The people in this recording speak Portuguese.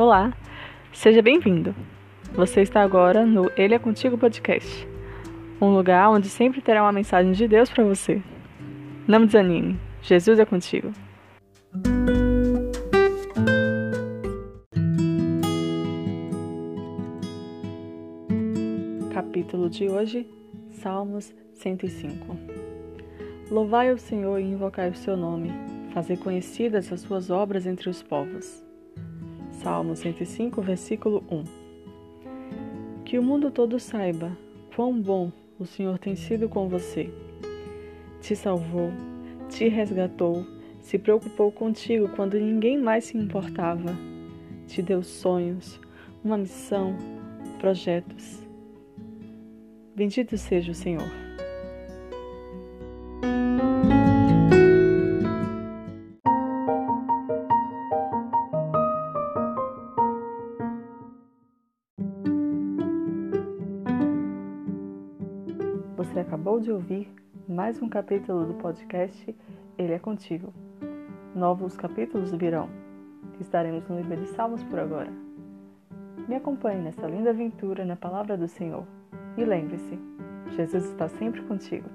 Olá, seja bem-vindo. Você está agora no Ele é Contigo Podcast, um lugar onde sempre terá uma mensagem de Deus para você. Não desanime, Jesus é contigo. Capítulo de hoje, Salmos 105. Louvai o Senhor e invocai o seu nome, fazei conhecidas as suas obras entre os povos. Salmo 105, versículo 1. Que o mundo todo saiba quão bom o Senhor tem sido com você. Te salvou, te resgatou, se preocupou contigo quando ninguém mais se importava. Te deu sonhos, uma missão, projetos. Bendito seja o Senhor. Você acabou de ouvir mais um capítulo do podcast Ele é Contigo. Novos capítulos virão. Estaremos no livro de Salmos por agora. Me acompanhe nessa linda aventura na palavra do Senhor. E lembre-se, Jesus está sempre contigo.